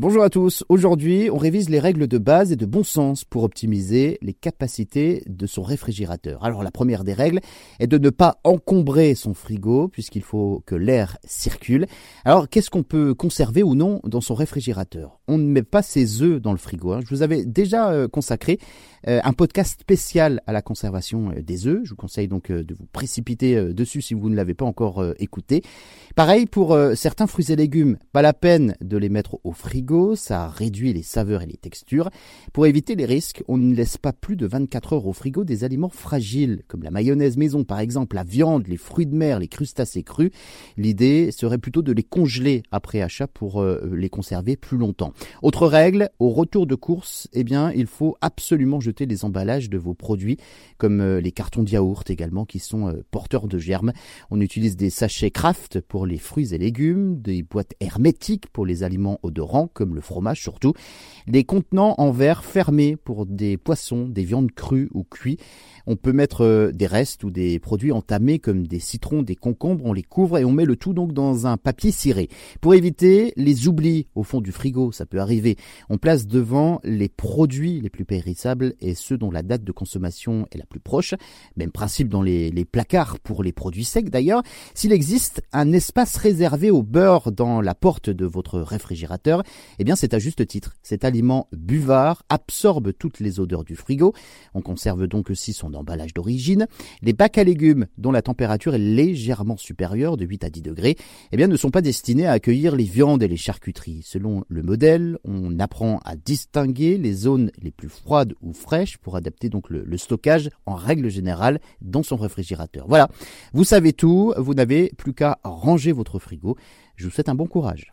Bonjour à tous. Aujourd'hui, on révise les règles de base et de bon sens pour optimiser les capacités de son réfrigérateur. Alors la première des règles est de ne pas encombrer son frigo puisqu'il faut que l'air circule. Alors qu'est-ce qu'on peut conserver ou non dans son réfrigérateur? On ne met pas ses œufs dans le frigo. Hein. Je vous avais déjà euh, consacré euh, un podcast spécial à la conservation euh, des œufs. Je vous conseille donc de vous précipiter dessus si vous ne l'avez pas encore écouté. Pareil pour certains fruits et légumes, pas la peine de les mettre au frigo ça réduit les saveurs et les textures. Pour éviter les risques, on ne laisse pas plus de 24 heures au frigo des aliments fragiles, comme la mayonnaise maison par exemple, la viande, les fruits de mer, les crustacés crus. L'idée serait plutôt de les congeler après achat pour euh, les conserver plus longtemps. Autre règle, au retour de course, eh bien, il faut absolument jeter les emballages de vos produits, comme euh, les cartons de yaourt également, qui sont euh, porteurs de germes. On utilise des sachets Kraft pour les fruits et légumes, des boîtes hermétiques pour les aliments odorants, comme le fromage surtout, des contenants en verre fermés pour des poissons, des viandes crues ou cuits. On peut mettre euh, des restes ou des produits entamés comme des citrons, des concombres, on les couvre et on met le tout donc dans un papier ciré. Pour éviter les oublis au fond du frigo, ça peut arriver, on place devant les produits les plus périssables et ceux dont la date de consommation est la plus proche. Même principe dans les, placards pour les produits secs d'ailleurs. S'il existe un réservé au beurre dans la porte de votre réfrigérateur, eh bien c'est à juste titre. Cet aliment buvard absorbe toutes les odeurs du frigo. On conserve donc aussi son emballage d'origine. Les bacs à légumes, dont la température est légèrement supérieure de 8 à 10 degrés, eh bien ne sont pas destinés à accueillir les viandes et les charcuteries. Selon le modèle, on apprend à distinguer les zones les plus froides ou fraîches pour adapter donc le, le stockage en règle générale dans son réfrigérateur. Voilà, vous savez tout, vous n'avez plus qu'à ranger votre frigo. Je vous souhaite un bon courage.